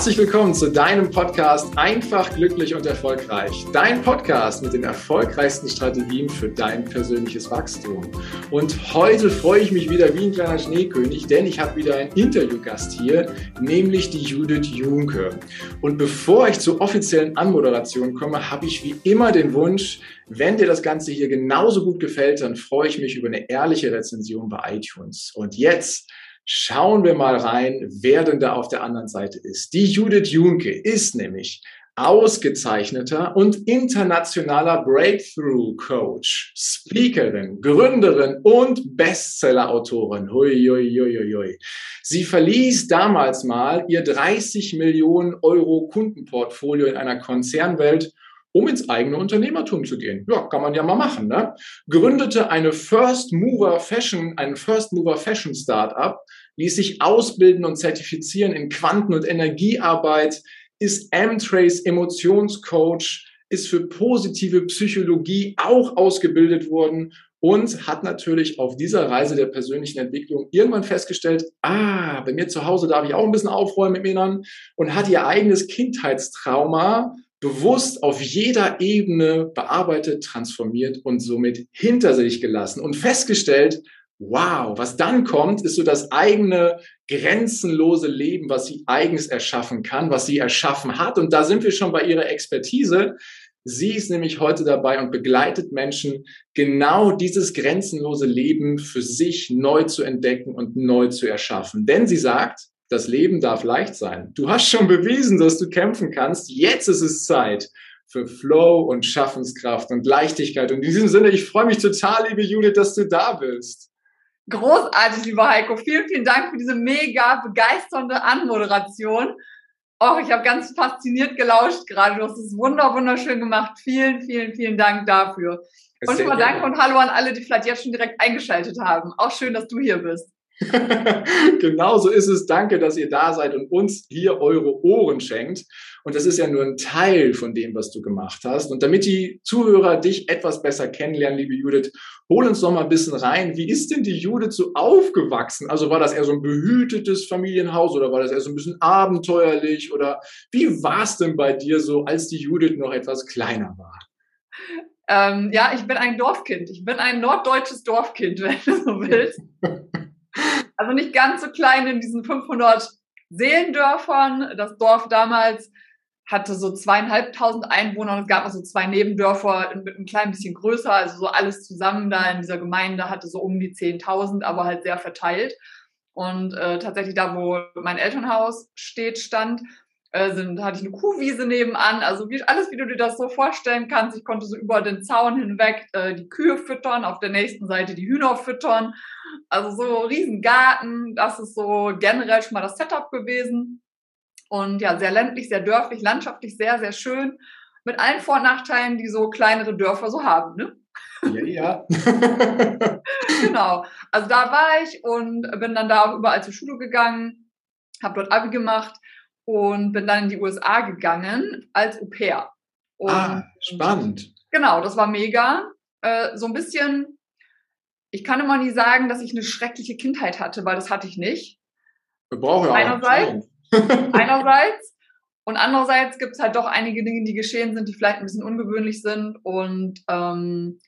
Herzlich willkommen zu deinem Podcast Einfach, glücklich und erfolgreich. Dein Podcast mit den erfolgreichsten Strategien für dein persönliches Wachstum. Und heute freue ich mich wieder wie ein kleiner Schneekönig, denn ich habe wieder einen Interviewgast hier, nämlich die Judith Junke. Und bevor ich zur offiziellen Anmoderation komme, habe ich wie immer den Wunsch, wenn dir das Ganze hier genauso gut gefällt, dann freue ich mich über eine ehrliche Rezension bei iTunes. Und jetzt Schauen wir mal rein, wer denn da auf der anderen Seite ist. Die Judith Junke ist nämlich ausgezeichneter und internationaler Breakthrough Coach, Speakerin, Gründerin und Bestseller-Autorin. Hui, hui, hui, hui. Sie verließ damals mal ihr 30 Millionen Euro Kundenportfolio in einer Konzernwelt um ins eigene Unternehmertum zu gehen. Ja, kann man ja mal machen. Ne? Gründete eine First Mover Fashion, ein First Mover Fashion Startup, ließ sich ausbilden und zertifizieren in Quanten- und Energiearbeit, ist M-Trace Emotionscoach, ist für positive Psychologie auch ausgebildet worden und hat natürlich auf dieser Reise der persönlichen Entwicklung irgendwann festgestellt, ah, bei mir zu Hause darf ich auch ein bisschen aufräumen im Innern und hat ihr eigenes Kindheitstrauma bewusst auf jeder Ebene bearbeitet, transformiert und somit hinter sich gelassen und festgestellt, wow, was dann kommt, ist so das eigene grenzenlose Leben, was sie eigens erschaffen kann, was sie erschaffen hat. Und da sind wir schon bei ihrer Expertise. Sie ist nämlich heute dabei und begleitet Menschen, genau dieses grenzenlose Leben für sich neu zu entdecken und neu zu erschaffen. Denn sie sagt, das Leben darf leicht sein. Du hast schon bewiesen, dass du kämpfen kannst. Jetzt ist es Zeit für Flow und Schaffenskraft und Leichtigkeit. Und in diesem Sinne, ich freue mich total, liebe Judith, dass du da bist. Großartig, lieber Heiko. Vielen, vielen Dank für diese mega begeisternde Anmoderation. Oh, ich habe ganz fasziniert gelauscht gerade. Du hast es wunder, wunderschön gemacht. Vielen, vielen, vielen Dank dafür. Und schon mal danke und hallo an alle, die vielleicht jetzt schon direkt eingeschaltet haben. Auch schön, dass du hier bist. genau so ist es. Danke, dass ihr da seid und uns hier eure Ohren schenkt. Und das ist ja nur ein Teil von dem, was du gemacht hast. Und damit die Zuhörer dich etwas besser kennenlernen, liebe Judith, hol uns doch mal ein bisschen rein. Wie ist denn die Judith so aufgewachsen? Also war das eher so ein behütetes Familienhaus oder war das eher so ein bisschen abenteuerlich? Oder wie war es denn bei dir so, als die Judith noch etwas kleiner war? Ähm, ja, ich bin ein Dorfkind. Ich bin ein norddeutsches Dorfkind, wenn du so willst. Also nicht ganz so klein in diesen 500 Seelendörfern. Das Dorf damals hatte so zweieinhalbtausend Einwohner und es gab also zwei Nebendörfer mit ein klein bisschen größer, also so alles zusammen da in dieser Gemeinde hatte so um die 10.000, aber halt sehr verteilt. Und äh, tatsächlich da, wo mein Elternhaus steht, stand, äh, sind, hatte ich eine Kuhwiese nebenan, also wie, alles, wie du dir das so vorstellen kannst. Ich konnte so über den Zaun hinweg äh, die Kühe füttern, auf der nächsten Seite die Hühner füttern. Also so riesen Garten, das ist so generell schon mal das Setup gewesen. Und ja, sehr ländlich, sehr dörflich, landschaftlich sehr, sehr schön. Mit allen Vor- und Nachteilen, die so kleinere Dörfer so haben, ne? Ja, ja. genau. Also da war ich und bin dann da auch überall zur Schule gegangen, habe dort Abi gemacht und bin dann in die USA gegangen als Au pair. Und ah, spannend. Genau, das war mega. Äh, so ein bisschen, ich kann immer nie sagen, dass ich eine schreckliche Kindheit hatte, weil das hatte ich nicht. Wir brauchen ja einerseits, einerseits. Und andererseits gibt es halt doch einige Dinge, die geschehen sind, die vielleicht ein bisschen ungewöhnlich sind und ähm,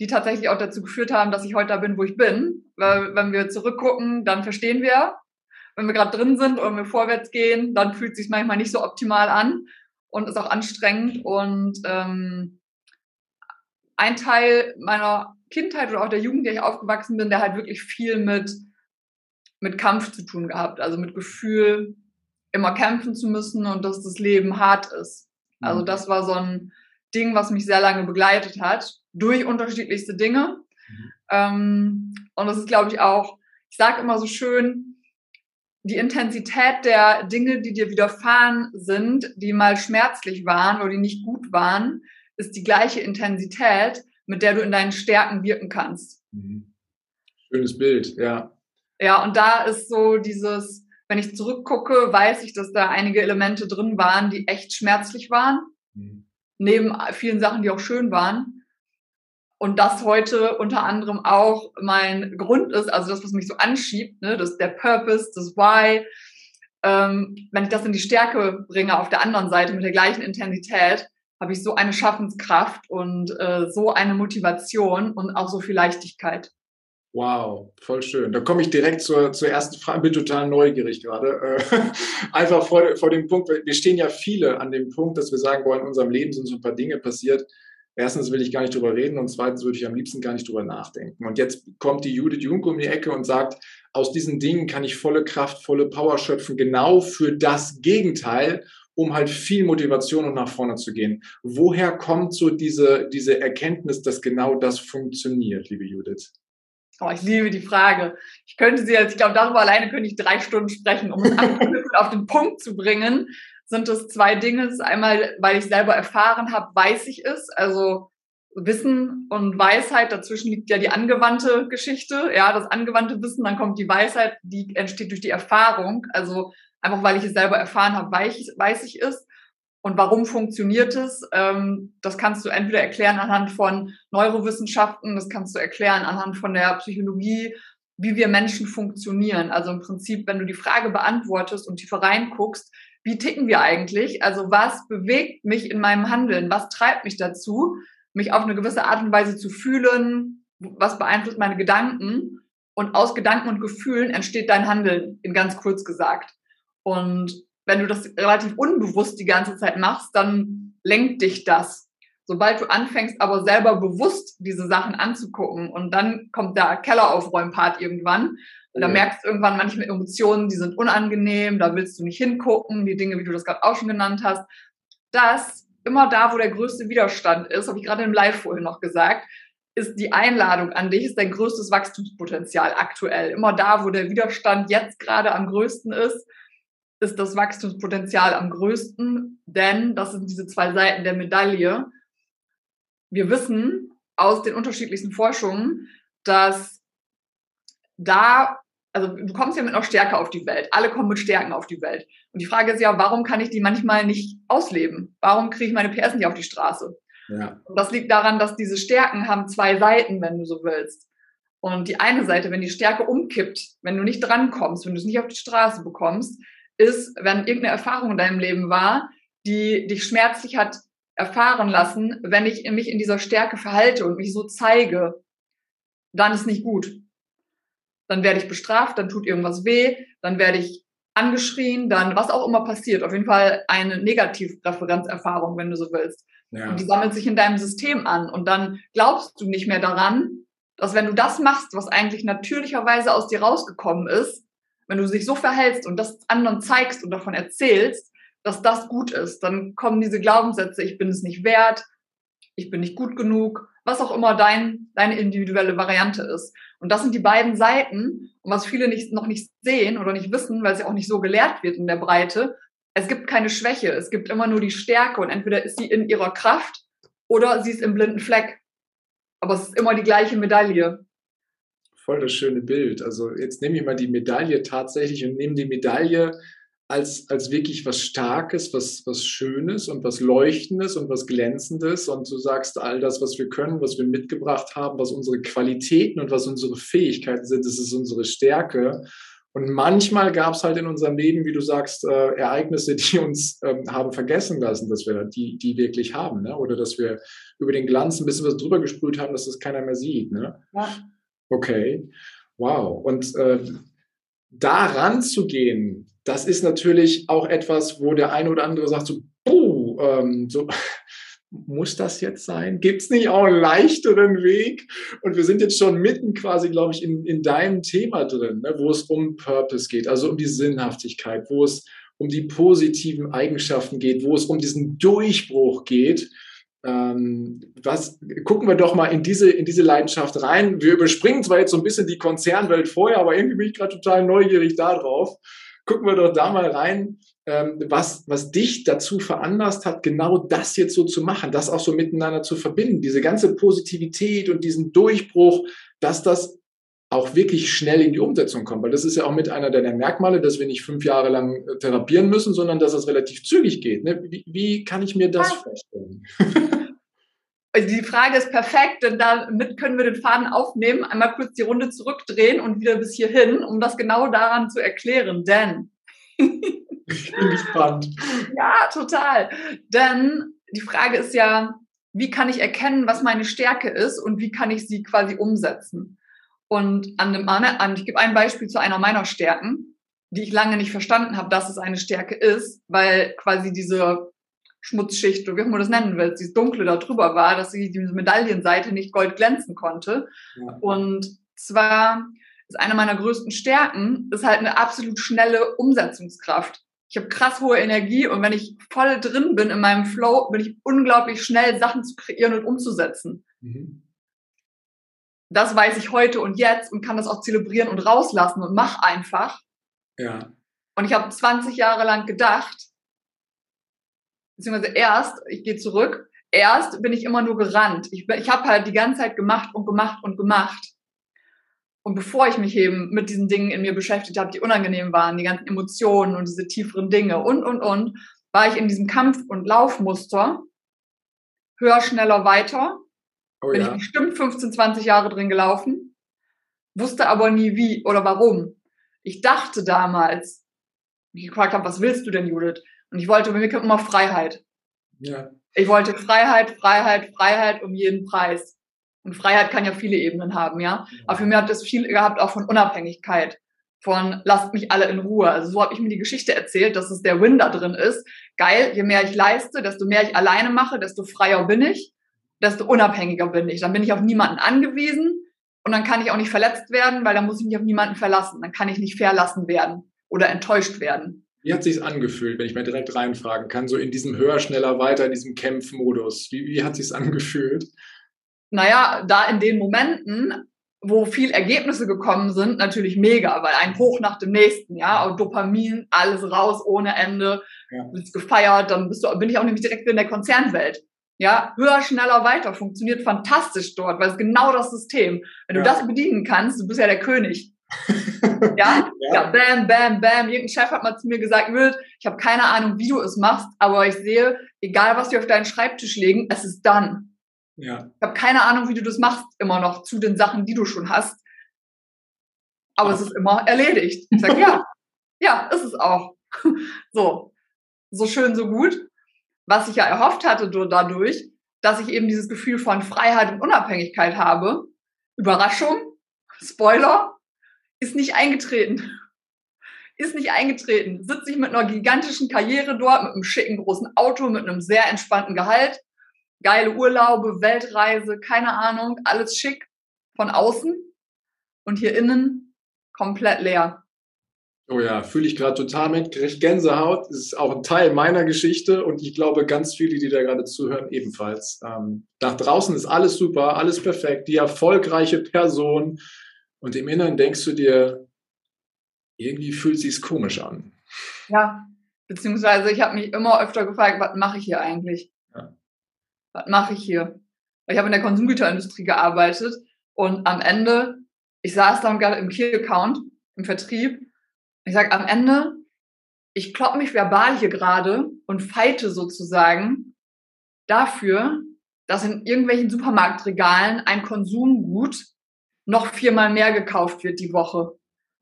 die tatsächlich auch dazu geführt haben, dass ich heute da bin, wo ich bin. Weil wenn wir zurückgucken, dann verstehen wir, wenn wir gerade drin sind und wir vorwärts gehen, dann fühlt es sich manchmal nicht so optimal an und ist auch anstrengend. Und ähm, ein Teil meiner Kindheit oder auch der Jugend, der ich aufgewachsen bin, der halt wirklich viel mit, mit Kampf zu tun gehabt. Also mit Gefühl, immer kämpfen zu müssen und dass das Leben hart ist. Also mhm. das war so ein Ding, was mich sehr lange begleitet hat, durch unterschiedlichste Dinge. Mhm. Ähm, und das ist, glaube ich, auch, ich sage immer so schön, die Intensität der Dinge, die dir widerfahren sind, die mal schmerzlich waren oder die nicht gut waren, ist die gleiche Intensität, mit der du in deinen Stärken wirken kannst. Mhm. Schönes Bild, ja. Ja, und da ist so dieses, wenn ich zurückgucke, weiß ich, dass da einige Elemente drin waren, die echt schmerzlich waren. Mhm. Neben vielen Sachen, die auch schön waren und das heute unter anderem auch mein Grund ist, also das, was mich so anschiebt, ne, das der Purpose, das Why, ähm, wenn ich das in die Stärke bringe auf der anderen Seite mit der gleichen Intensität, habe ich so eine Schaffenskraft und äh, so eine Motivation und auch so viel Leichtigkeit. Wow, voll schön. Da komme ich direkt zur, zur ersten Frage. Bin total neugierig gerade. Äh, einfach vor, vor dem Punkt, wir stehen ja viele an dem Punkt, dass wir sagen, boah, in unserem Leben sind so ein paar Dinge passiert. Erstens will ich gar nicht drüber reden und zweitens würde ich am liebsten gar nicht drüber nachdenken. Und jetzt kommt die Judith Junke um die Ecke und sagt, aus diesen Dingen kann ich volle Kraft, volle Power schöpfen, genau für das Gegenteil, um halt viel Motivation und nach vorne zu gehen. Woher kommt so diese, diese Erkenntnis, dass genau das funktioniert, liebe Judith? Oh, ich liebe die Frage. Ich könnte sie jetzt, ich glaube, darüber alleine könnte ich drei Stunden sprechen, um es auf den Punkt zu bringen. Sind es zwei Dinge. Das ist einmal, weil ich selber erfahren habe, weiß ich es. Also Wissen und Weisheit, dazwischen liegt ja die angewandte Geschichte. Ja, das angewandte Wissen, dann kommt die Weisheit, die entsteht durch die Erfahrung. Also einfach, weil ich es selber erfahren habe, weiß ich, weiß ich es. Und warum funktioniert es? Ähm, das kannst du entweder erklären anhand von Neurowissenschaften, das kannst du erklären anhand von der Psychologie, wie wir Menschen funktionieren. Also im Prinzip, wenn du die Frage beantwortest und tiefer reinguckst, wie ticken wir eigentlich? Also was bewegt mich in meinem Handeln? Was treibt mich dazu, mich auf eine gewisse Art und Weise zu fühlen? Was beeinflusst meine Gedanken? Und aus Gedanken und Gefühlen entsteht dein Handeln, in ganz kurz gesagt. Und wenn du das relativ unbewusst die ganze Zeit machst, dann lenkt dich das. Sobald du anfängst, aber selber bewusst diese Sachen anzugucken und dann kommt der Kelleraufräumpart irgendwann und da merkst du irgendwann manchmal Emotionen, die sind unangenehm, da willst du nicht hingucken, die Dinge, wie du das gerade auch schon genannt hast. Das immer da, wo der größte Widerstand ist, habe ich gerade im Live vorhin noch gesagt, ist die Einladung an dich, ist dein größtes Wachstumspotenzial aktuell. Immer da, wo der Widerstand jetzt gerade am größten ist, ist das Wachstumspotenzial am größten, denn das sind diese zwei Seiten der Medaille. Wir wissen aus den unterschiedlichsten Forschungen, dass da, also du kommst ja mit einer Stärke auf die Welt. Alle kommen mit Stärken auf die Welt. Und die Frage ist ja, warum kann ich die manchmal nicht ausleben? Warum kriege ich meine PS nicht auf die Straße? Ja. Und das liegt daran, dass diese Stärken haben zwei Seiten, wenn du so willst. Und die eine Seite, wenn die Stärke umkippt, wenn du nicht drankommst, wenn du es nicht auf die Straße bekommst, ist, wenn irgendeine Erfahrung in deinem Leben war, die dich schmerzlich hat erfahren lassen, wenn ich mich in dieser Stärke verhalte und mich so zeige, dann ist nicht gut. Dann werde ich bestraft, dann tut irgendwas weh, dann werde ich angeschrien, dann was auch immer passiert. Auf jeden Fall eine Negativreferenzerfahrung, wenn du so willst. Ja. Und die sammelt sich in deinem System an. Und dann glaubst du nicht mehr daran, dass wenn du das machst, was eigentlich natürlicherweise aus dir rausgekommen ist, wenn du dich so verhältst und das anderen zeigst und davon erzählst, dass das gut ist, dann kommen diese Glaubenssätze, ich bin es nicht wert, ich bin nicht gut genug, was auch immer dein, deine individuelle Variante ist. Und das sind die beiden Seiten. Und was viele nicht, noch nicht sehen oder nicht wissen, weil es ja auch nicht so gelehrt wird in der Breite, es gibt keine Schwäche, es gibt immer nur die Stärke und entweder ist sie in ihrer Kraft oder sie ist im blinden Fleck. Aber es ist immer die gleiche Medaille voll das schöne Bild. Also jetzt nehme ich mal die Medaille tatsächlich und nehme die Medaille als, als wirklich was Starkes, was, was Schönes und was Leuchtendes und was Glänzendes. Und du sagst, all das, was wir können, was wir mitgebracht haben, was unsere Qualitäten und was unsere Fähigkeiten sind, das ist unsere Stärke. Und manchmal gab es halt in unserem Leben, wie du sagst, äh, Ereignisse, die uns ähm, haben vergessen lassen, dass wir die, die wirklich haben. Ne? Oder dass wir über den Glanz ein bisschen was drüber gesprüht haben, dass das keiner mehr sieht. Ne? Ja. Okay, wow. Und äh, daran zu gehen, das ist natürlich auch etwas, wo der eine oder andere sagt, so, puh, ähm, so, muss das jetzt sein? Gibt es nicht auch einen leichteren Weg? Und wir sind jetzt schon mitten quasi, glaube ich, in, in deinem Thema drin, ne, wo es um Purpose geht, also um die Sinnhaftigkeit, wo es um die positiven Eigenschaften geht, wo es um diesen Durchbruch geht ähm, was, gucken wir doch mal in diese, in diese Leidenschaft rein. Wir überspringen zwar jetzt so ein bisschen die Konzernwelt vorher, aber irgendwie bin ich gerade total neugierig darauf. Gucken wir doch da mal rein, ähm, was, was dich dazu veranlasst hat, genau das jetzt so zu machen, das auch so miteinander zu verbinden, diese ganze Positivität und diesen Durchbruch, dass das auch wirklich schnell in die Umsetzung kommt. Weil das ist ja auch mit einer der Merkmale, dass wir nicht fünf Jahre lang äh, therapieren müssen, sondern dass es relativ zügig geht. Ne? Wie, wie, kann ich mir das vorstellen? Also die Frage ist perfekt, denn damit können wir den Faden aufnehmen, einmal kurz die Runde zurückdrehen und wieder bis hierhin, um das genau daran zu erklären. Denn ich bin gespannt. Ja, total. Denn die Frage ist ja, wie kann ich erkennen, was meine Stärke ist und wie kann ich sie quasi umsetzen? Und an dem, an, ich gebe ein Beispiel zu einer meiner Stärken, die ich lange nicht verstanden habe, dass es eine Stärke ist, weil quasi diese Schmutzschicht, oder wie auch immer du das nennen willst, dieses Dunkle da drüber war, dass sie diese Medaillenseite nicht gold glänzen konnte. Ja. Und zwar ist eine meiner größten Stärken, ist halt eine absolut schnelle Umsetzungskraft. Ich habe krass hohe Energie und wenn ich voll drin bin in meinem Flow, bin ich unglaublich schnell, Sachen zu kreieren und umzusetzen. Mhm. Das weiß ich heute und jetzt und kann das auch zelebrieren und rauslassen und mach einfach. Ja. Und ich habe 20 Jahre lang gedacht, beziehungsweise erst, ich gehe zurück, erst bin ich immer nur gerannt. Ich, ich habe halt die ganze Zeit gemacht und gemacht und gemacht. Und bevor ich mich eben mit diesen Dingen in mir beschäftigt habe, die unangenehm waren, die ganzen Emotionen und diese tieferen Dinge und, und, und, war ich in diesem Kampf- und Laufmuster höher, schneller, weiter. Oh, bin ja. ich bestimmt 15, 20 Jahre drin gelaufen, wusste aber nie wie oder warum. Ich dachte damals, ich gefragt habe, was willst du denn, Judith? Und ich wollte mir immer Freiheit. Ja. Ich wollte Freiheit, Freiheit, Freiheit um jeden Preis. Und Freiheit kann ja viele Ebenen haben, ja. Aber für mich hat das viel gehabt auch von Unabhängigkeit, von lasst mich alle in Ruhe. Also so habe ich mir die Geschichte erzählt, dass es der Win da drin ist. Geil, je mehr ich leiste, desto mehr ich alleine mache, desto freier bin ich, desto unabhängiger bin ich. Dann bin ich auf niemanden angewiesen und dann kann ich auch nicht verletzt werden, weil dann muss ich mich auf niemanden verlassen. Dann kann ich nicht verlassen werden oder enttäuscht werden. Wie hat sich's angefühlt, wenn ich mal direkt reinfragen kann, so in diesem höher, schneller, weiter, in diesem Kämpfmodus? Wie, wie hat sich's angefühlt? Naja, da in den Momenten, wo viel Ergebnisse gekommen sind, natürlich mega, weil ein Hoch nach dem nächsten, ja, und Dopamin, alles raus ohne Ende, ja. bist gefeiert, dann bist du, bin ich auch nämlich direkt in der Konzernwelt. Ja, höher, schneller, weiter funktioniert fantastisch dort, weil es genau das System. Wenn ja. du das bedienen kannst, du bist ja der König. ja? ja? ja, bam, bam, bam. Irgendein Chef hat mal zu mir gesagt, Wild, ich habe keine Ahnung, wie du es machst, aber ich sehe, egal was wir auf deinen Schreibtisch legen, es ist dann. Ja. Ich habe keine Ahnung, wie du das machst, immer noch zu den Sachen, die du schon hast. Aber Ach. es ist immer erledigt. Ich sage, ja, ja, ist es auch. so, so schön, so gut. Was ich ja erhofft hatte dadurch, dass ich eben dieses Gefühl von Freiheit und Unabhängigkeit habe. Überraschung, Spoiler, ist nicht eingetreten. Ist nicht eingetreten. Sitze ich mit einer gigantischen Karriere dort, mit einem schicken großen Auto, mit einem sehr entspannten Gehalt, geile Urlaube, Weltreise, keine Ahnung, alles schick von außen und hier innen komplett leer. Oh ja, fühle ich gerade total mit. Kriege Gänsehaut. Ist auch ein Teil meiner Geschichte und ich glaube, ganz viele, die da gerade zuhören, ebenfalls. Ähm, nach draußen ist alles super, alles perfekt, die erfolgreiche Person, und im Inneren denkst du dir, irgendwie fühlt sich's komisch an. Ja, beziehungsweise ich habe mich immer öfter gefragt, was mache ich hier eigentlich? Ja. Was mache ich hier? Ich habe in der Konsumgüterindustrie gearbeitet und am Ende, ich saß dann gerade im Key-Account, im Vertrieb, ich sage am Ende, ich klopp mich verbal hier gerade und feite sozusagen dafür, dass in irgendwelchen Supermarktregalen ein Konsumgut noch viermal mehr gekauft wird die Woche.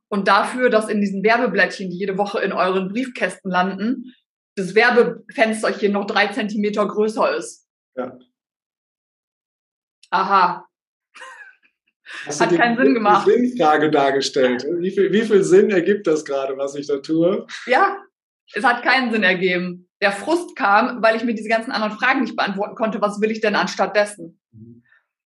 Und dafür, dass in diesen Werbeblättchen, die jede Woche in euren Briefkästen landen, das Werbefensterchen noch drei Zentimeter größer ist. Ja. Aha. Hast Hat keinen Sinn gemacht. Sinnfrage dargestellt. Wie viel, wie viel Sinn ergibt das gerade, was ich da tue? Ja, es hat keinen Sinn ergeben. Der Frust kam, weil ich mir diese ganzen anderen Fragen nicht beantworten konnte. Was will ich denn anstatt dessen?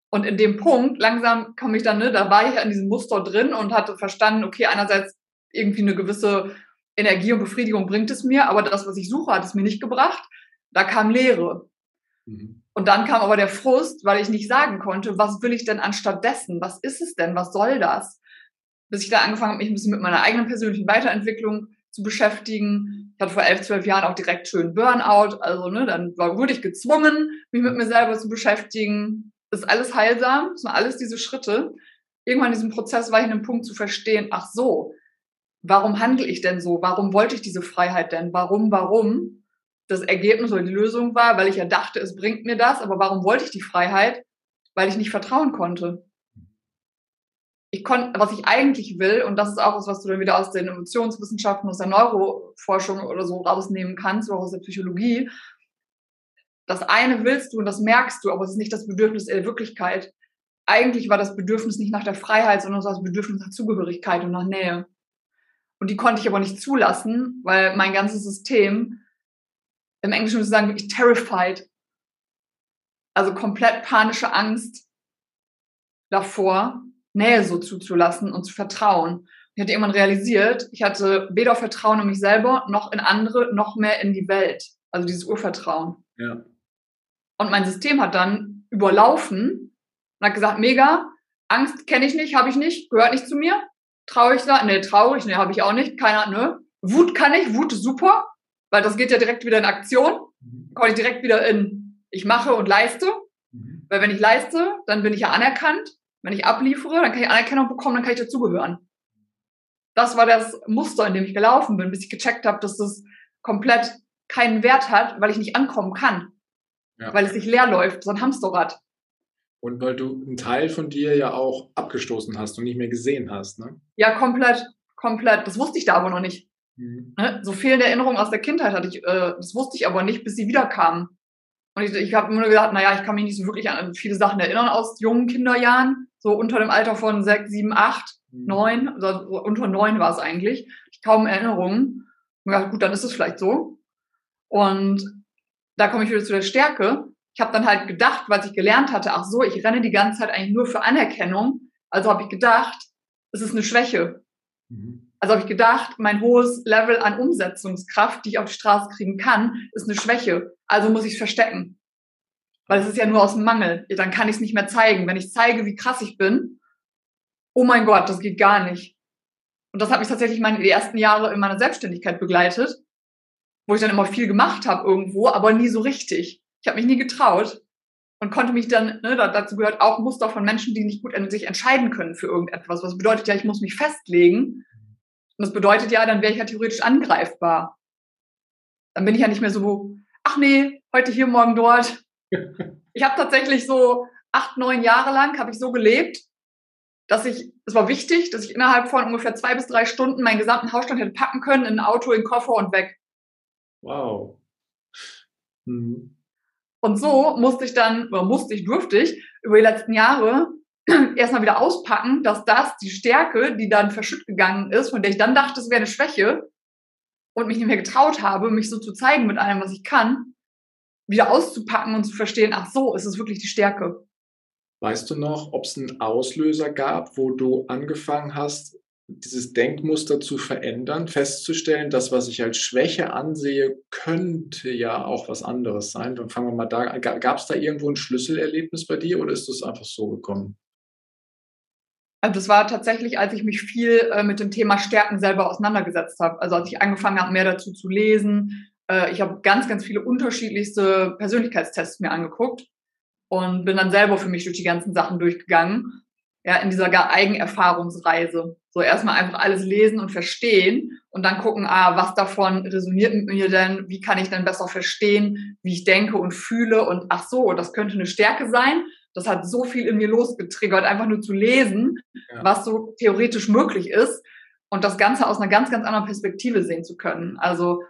Und in dem Punkt, langsam komme ich dann, ne, da war ich an diesem Muster drin und hatte verstanden, okay, einerseits irgendwie eine gewisse Energie und Befriedigung bringt es mir, aber das, was ich suche, hat es mir nicht gebracht. Da kam Leere. Mhm. Und dann kam aber der Frust, weil ich nicht sagen konnte, was will ich denn anstatt dessen? Was ist es denn? Was soll das? Bis ich da angefangen habe, mich ein bisschen mit meiner eigenen persönlichen Weiterentwicklung zu beschäftigen. Ich hatte vor elf, zwölf Jahren auch direkt schön Burnout. Also, ne, dann war, wurde ich gezwungen, mich mit mir selber zu beschäftigen ist alles heilsam, sind alles diese Schritte. Irgendwann in diesem Prozess war ich in einem Punkt zu verstehen, ach so, warum handle ich denn so? Warum wollte ich diese Freiheit denn? Warum, warum? Das Ergebnis oder die Lösung war, weil ich ja dachte, es bringt mir das, aber warum wollte ich die Freiheit? Weil ich nicht vertrauen konnte. Ich konnte, was ich eigentlich will, und das ist auch was, was du dann wieder aus den Emotionswissenschaften, aus der Neuro, Forschung oder so rausnehmen kannst, oder aus der Psychologie. Das eine willst du und das merkst du, aber es ist nicht das Bedürfnis der Wirklichkeit. Eigentlich war das Bedürfnis nicht nach der Freiheit, sondern das Bedürfnis nach Zugehörigkeit und nach Nähe. Und die konnte ich aber nicht zulassen, weil mein ganzes System, im Englischen würde ich sagen, wirklich terrified. Also komplett panische Angst davor, Nähe so zuzulassen und zu vertrauen. Ich hatte irgendwann realisiert, ich hatte weder Vertrauen in mich selber, noch in andere, noch mehr in die Welt. Also dieses Urvertrauen. Ja. Und mein System hat dann überlaufen und hat gesagt, mega, Angst kenne ich nicht, habe ich nicht, gehört nicht zu mir. Traurig sein, nee, traurig, nee, habe ich auch nicht, keiner, ne. Wut kann ich, Wut ist super, weil das geht ja direkt wieder in Aktion. Mhm. Komme ich direkt wieder in, ich mache und leiste. Mhm. Weil wenn ich leiste, dann bin ich ja anerkannt. Wenn ich abliefere, dann kann ich Anerkennung bekommen, dann kann ich dazugehören. Das war das Muster, in dem ich gelaufen bin, bis ich gecheckt habe, dass das komplett keinen Wert hat, weil ich nicht ankommen kann. Ja. Weil es sich leer läuft, so ein Hamsterrad. Und weil du einen Teil von dir ja auch abgestoßen hast und nicht mehr gesehen hast, ne? Ja, komplett, komplett. Das wusste ich da aber noch nicht. Mhm. Ne? So fehlende Erinnerungen aus der Kindheit hatte ich, äh, das wusste ich aber nicht, bis sie wiederkamen. Und ich, ich habe nur gesagt, naja, ich kann mich nicht so wirklich an viele Sachen erinnern aus jungen Kinderjahren, so unter dem Alter von sechs, sieben, acht, mhm. neun, also unter neun war es eigentlich. Ich kaum Erinnerungen. Und gesagt, gut, dann ist es vielleicht so. Und da komme ich wieder zu der Stärke ich habe dann halt gedacht, was ich gelernt hatte, ach so, ich renne die ganze Zeit eigentlich nur für Anerkennung. Also habe ich gedacht, es ist eine Schwäche. Mhm. Also habe ich gedacht, mein hohes Level an Umsetzungskraft, die ich auf die Straße kriegen kann, ist eine Schwäche. Also muss ich es verstecken. Weil es ist ja nur aus dem Mangel. Dann kann ich es nicht mehr zeigen. Wenn ich zeige, wie krass ich bin, oh mein Gott, das geht gar nicht. Und das hat mich tatsächlich meine, die ersten Jahre in meiner Selbstständigkeit begleitet, wo ich dann immer viel gemacht habe irgendwo, aber nie so richtig. Ich habe mich nie getraut und konnte mich dann, ne, dazu gehört auch Muster von Menschen, die nicht gut sich entscheiden können für irgendetwas. Was bedeutet ja, ich muss mich festlegen. Und das bedeutet ja, dann wäre ich ja theoretisch angreifbar. Dann bin ich ja nicht mehr so, ach nee, heute hier, morgen dort. ich habe tatsächlich so acht, neun Jahre lang habe ich so gelebt, dass ich, es war wichtig, dass ich innerhalb von ungefähr zwei bis drei Stunden meinen gesamten Hausstand hätte packen können, in ein Auto, in den Koffer und weg. Wow. Hm. Und so musste ich dann, oder musste ich, durfte ich über die letzten Jahre erstmal wieder auspacken, dass das die Stärke, die dann verschütt gegangen ist, von der ich dann dachte, es wäre eine Schwäche und mich nicht mehr getraut habe, mich so zu zeigen mit allem, was ich kann, wieder auszupacken und zu verstehen, ach so, ist es wirklich die Stärke. Weißt du noch, ob es einen Auslöser gab, wo du angefangen hast, dieses Denkmuster zu verändern, festzustellen, das, was ich als Schwäche ansehe, könnte ja auch was anderes sein. Dann fangen wir mal da an. Gab es da irgendwo ein Schlüsselerlebnis bei dir oder ist das einfach so gekommen? Also das war tatsächlich, als ich mich viel äh, mit dem Thema Stärken selber auseinandergesetzt habe. Also als ich angefangen habe, mehr dazu zu lesen. Äh, ich habe ganz, ganz viele unterschiedlichste Persönlichkeitstests mir angeguckt und bin dann selber für mich durch die ganzen Sachen durchgegangen ja, in dieser Eigenerfahrungsreise. So erstmal einfach alles lesen und verstehen und dann gucken, ah, was davon resoniert mit mir denn? Wie kann ich denn besser verstehen, wie ich denke und fühle? Und ach so, das könnte eine Stärke sein. Das hat so viel in mir losgetriggert, einfach nur zu lesen, ja. was so theoretisch möglich ist und das Ganze aus einer ganz, ganz anderen Perspektive sehen zu können. Also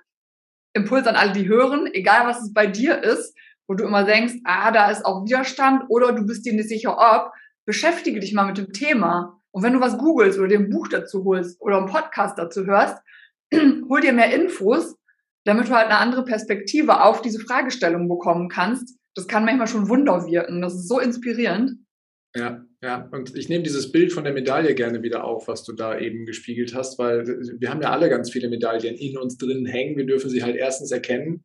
Impuls an alle, die hören, egal was es bei dir ist, wo du immer denkst, ah, da ist auch Widerstand oder du bist dir nicht sicher, ob, beschäftige dich mal mit dem Thema. Und wenn du was googelst oder dir ein Buch dazu holst oder einen Podcast dazu hörst, hol dir mehr Infos, damit du halt eine andere Perspektive auf diese Fragestellung bekommen kannst. Das kann manchmal schon Wunder wirken. Das ist so inspirierend. Ja, ja. Und ich nehme dieses Bild von der Medaille gerne wieder auf, was du da eben gespiegelt hast, weil wir haben ja alle ganz viele Medaillen in uns drin hängen. Wir dürfen sie halt erstens erkennen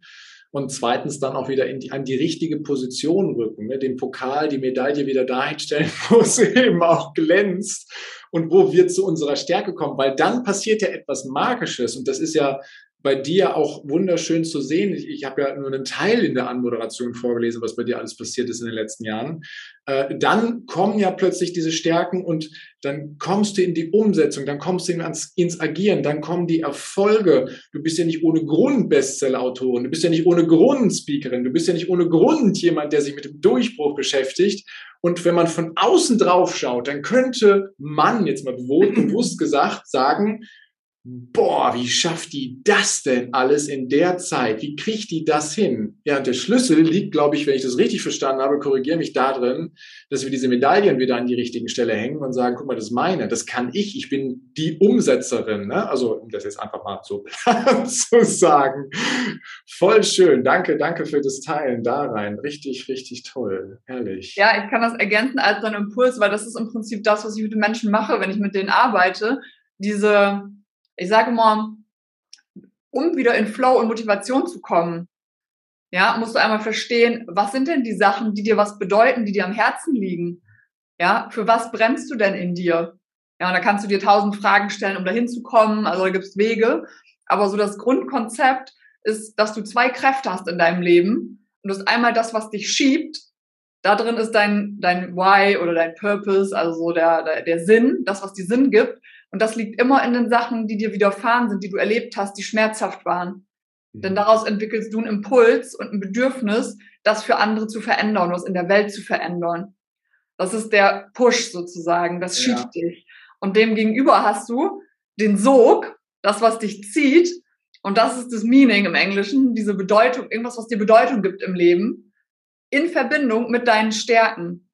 und zweitens dann auch wieder in die, an die richtige Position rücken, ne? den Pokal, die Medaille wieder dahin stellen, wo es eben auch glänzt und wo wir zu unserer Stärke kommen, weil dann passiert ja etwas Magisches und das ist ja bei dir auch wunderschön zu sehen. Ich, ich habe ja nur einen Teil in der Anmoderation vorgelesen, was bei dir alles passiert ist in den letzten Jahren. Äh, dann kommen ja plötzlich diese Stärken und dann kommst du in die Umsetzung, dann kommst du ins, ins Agieren, dann kommen die Erfolge. Du bist ja nicht ohne Grund Bestseller-Autorin, du bist ja nicht ohne Grund Speakerin, du bist ja nicht ohne Grund jemand, der sich mit dem Durchbruch beschäftigt. Und wenn man von außen drauf schaut, dann könnte man, jetzt mal bewusst gesagt, sagen, boah, wie schafft die das denn alles in der Zeit? Wie kriegt die das hin? Ja, und der Schlüssel liegt, glaube ich, wenn ich das richtig verstanden habe, korrigiere mich da drin, dass wir diese Medaillen wieder an die richtigen Stelle hängen und sagen, guck mal, das ist meine, das kann ich, ich bin die Umsetzerin. Ne? Also, um das jetzt einfach mal so zu sagen. Voll schön. Danke, danke für das Teilen da rein. Richtig, richtig toll. Herrlich. Ja, ich kann das ergänzen als einen Impuls, weil das ist im Prinzip das, was ich mit den Menschen mache, wenn ich mit denen arbeite. Diese ich sage mal, um wieder in Flow und Motivation zu kommen, ja, musst du einmal verstehen, was sind denn die Sachen, die dir was bedeuten, die dir am Herzen liegen? Ja, für was brennst du denn in dir? Ja, und da kannst du dir tausend Fragen stellen, um dahin zu kommen. Also da gibt es Wege. Aber so das Grundkonzept ist, dass du zwei Kräfte hast in deinem Leben. Und du hast einmal das, was dich schiebt. Da drin ist dein, dein Why oder dein Purpose, also so der, der, der Sinn, das, was dir Sinn gibt. Und das liegt immer in den Sachen, die dir widerfahren sind, die du erlebt hast, die schmerzhaft waren. Mhm. Denn daraus entwickelst du einen Impuls und ein Bedürfnis, das für andere zu verändern, was in der Welt zu verändern. Das ist der Push sozusagen, das schiebt ja. dich. Und dem gegenüber hast du den Sog, das, was dich zieht. Und das ist das Meaning im Englischen, diese Bedeutung, irgendwas, was dir Bedeutung gibt im Leben, in Verbindung mit deinen Stärken.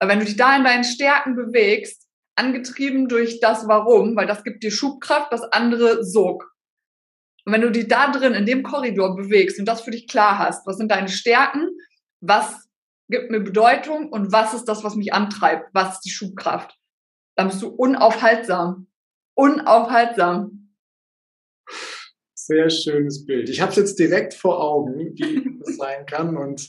wenn du dich da in deinen Stärken bewegst, angetrieben durch das Warum, weil das gibt dir Schubkraft, das andere Sog. Und wenn du dich da drin in dem Korridor bewegst und das für dich klar hast, was sind deine Stärken, was gibt mir Bedeutung und was ist das, was mich antreibt, was ist die Schubkraft, dann bist du unaufhaltsam. Unaufhaltsam. Sehr schönes Bild. Ich habe es jetzt direkt vor Augen, wie das sein kann und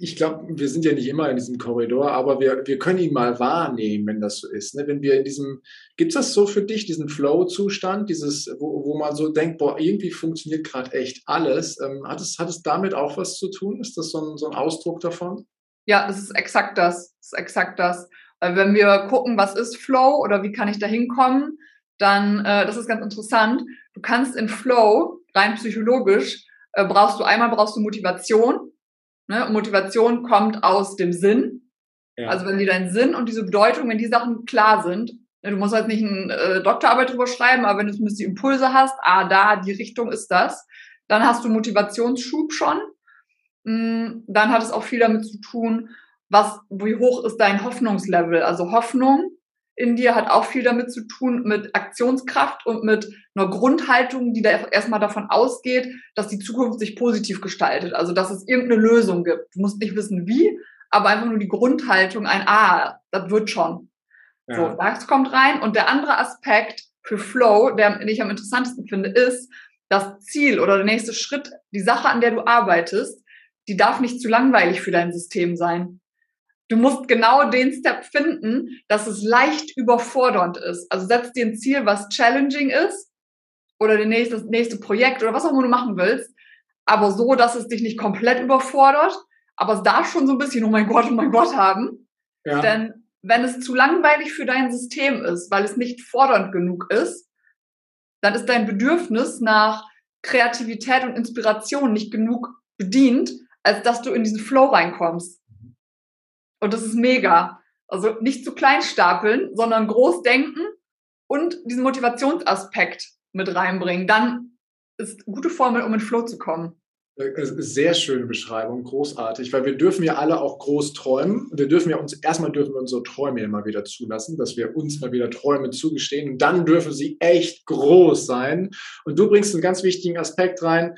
ich glaube, wir sind ja nicht immer in diesem Korridor, aber wir, wir können ihn mal wahrnehmen, wenn das so ist. Ne? Wenn wir in diesem, gibt es das so für dich, diesen Flow-Zustand, dieses, wo, wo man so denkt, boah, irgendwie funktioniert gerade echt alles. Ähm, hat, es, hat es damit auch was zu tun? Ist das so ein, so ein Ausdruck davon? Ja, das ist exakt das. Das ist exakt das. Weil wenn wir gucken, was ist Flow oder wie kann ich da hinkommen, dann, äh, das ist ganz interessant. Du kannst in Flow, rein psychologisch, äh, brauchst du einmal brauchst du Motivation, Ne? Motivation kommt aus dem Sinn. Ja. Also wenn dir dein Sinn und diese Bedeutung, wenn die Sachen klar sind, ne, du musst halt nicht eine äh, Doktorarbeit drüber schreiben, aber wenn du zumindest die Impulse hast, ah, da, die Richtung ist das, dann hast du Motivationsschub schon. Mm, dann hat es auch viel damit zu tun, was, wie hoch ist dein Hoffnungslevel? Also Hoffnung in dir hat auch viel damit zu tun mit Aktionskraft und mit einer Grundhaltung, die da erstmal davon ausgeht, dass die Zukunft sich positiv gestaltet. Also, dass es irgendeine Lösung gibt. Du musst nicht wissen, wie, aber einfach nur die Grundhaltung, ein Ah, das wird schon. Ja. So, das kommt rein. Und der andere Aspekt für Flow, der ich am interessantesten finde, ist, das Ziel oder der nächste Schritt, die Sache, an der du arbeitest, die darf nicht zu langweilig für dein System sein. Du musst genau den Step finden, dass es leicht überfordernd ist. Also setz dir ein Ziel, was challenging ist oder das nächste, nächste Projekt oder was auch immer du machen willst, aber so, dass es dich nicht komplett überfordert, aber es darf schon so ein bisschen, oh mein Gott, oh mein Gott haben. Ja. Denn wenn es zu langweilig für dein System ist, weil es nicht fordernd genug ist, dann ist dein Bedürfnis nach Kreativität und Inspiration nicht genug bedient, als dass du in diesen Flow reinkommst. Und das ist mega. Also nicht zu klein stapeln, sondern groß denken und diesen Motivationsaspekt mit reinbringen. Dann ist gute Formel, um in Flow zu kommen. Äh, sehr schöne Beschreibung, großartig, weil wir dürfen ja alle auch groß träumen. Wir dürfen ja uns, erstmal dürfen wir unsere Träume immer wieder zulassen, dass wir uns mal wieder Träume zugestehen und dann dürfen sie echt groß sein. Und du bringst einen ganz wichtigen Aspekt rein,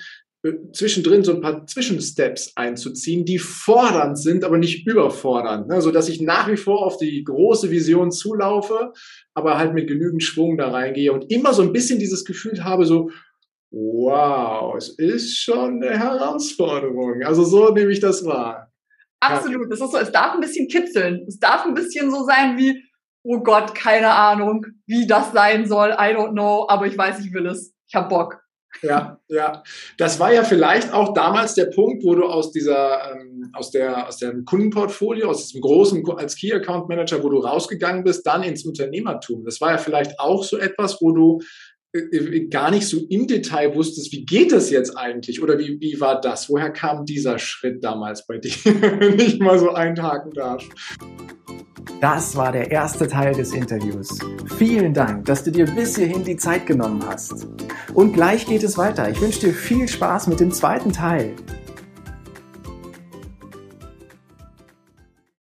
zwischendrin so ein paar Zwischensteps einzuziehen, die fordernd sind, aber nicht überfordernd, ne? so dass ich nach wie vor auf die große Vision zulaufe, aber halt mit genügend Schwung da reingehe und immer so ein bisschen dieses Gefühl habe, so, wow, es ist schon eine Herausforderung. Also so nehme ich das wahr. Absolut, das ist so, es darf ein bisschen kitzeln. Es darf ein bisschen so sein wie, oh Gott, keine Ahnung, wie das sein soll, I don't know, aber ich weiß, ich will es. Ich habe Bock. Ja, ja. Das war ja vielleicht auch damals der Punkt, wo du aus dieser, ähm, aus der, aus dem Kundenportfolio, aus diesem großen als Key Account Manager, wo du rausgegangen bist, dann ins Unternehmertum. Das war ja vielleicht auch so etwas, wo du gar nicht so im Detail wusstest, wie geht es jetzt eigentlich oder wie, wie war das? Woher kam dieser Schritt damals bei dir, wenn ich mal so einhaken darf? Das war der erste Teil des Interviews. Vielen Dank, dass du dir bis hierhin die Zeit genommen hast. Und gleich geht es weiter. Ich wünsche dir viel Spaß mit dem zweiten Teil.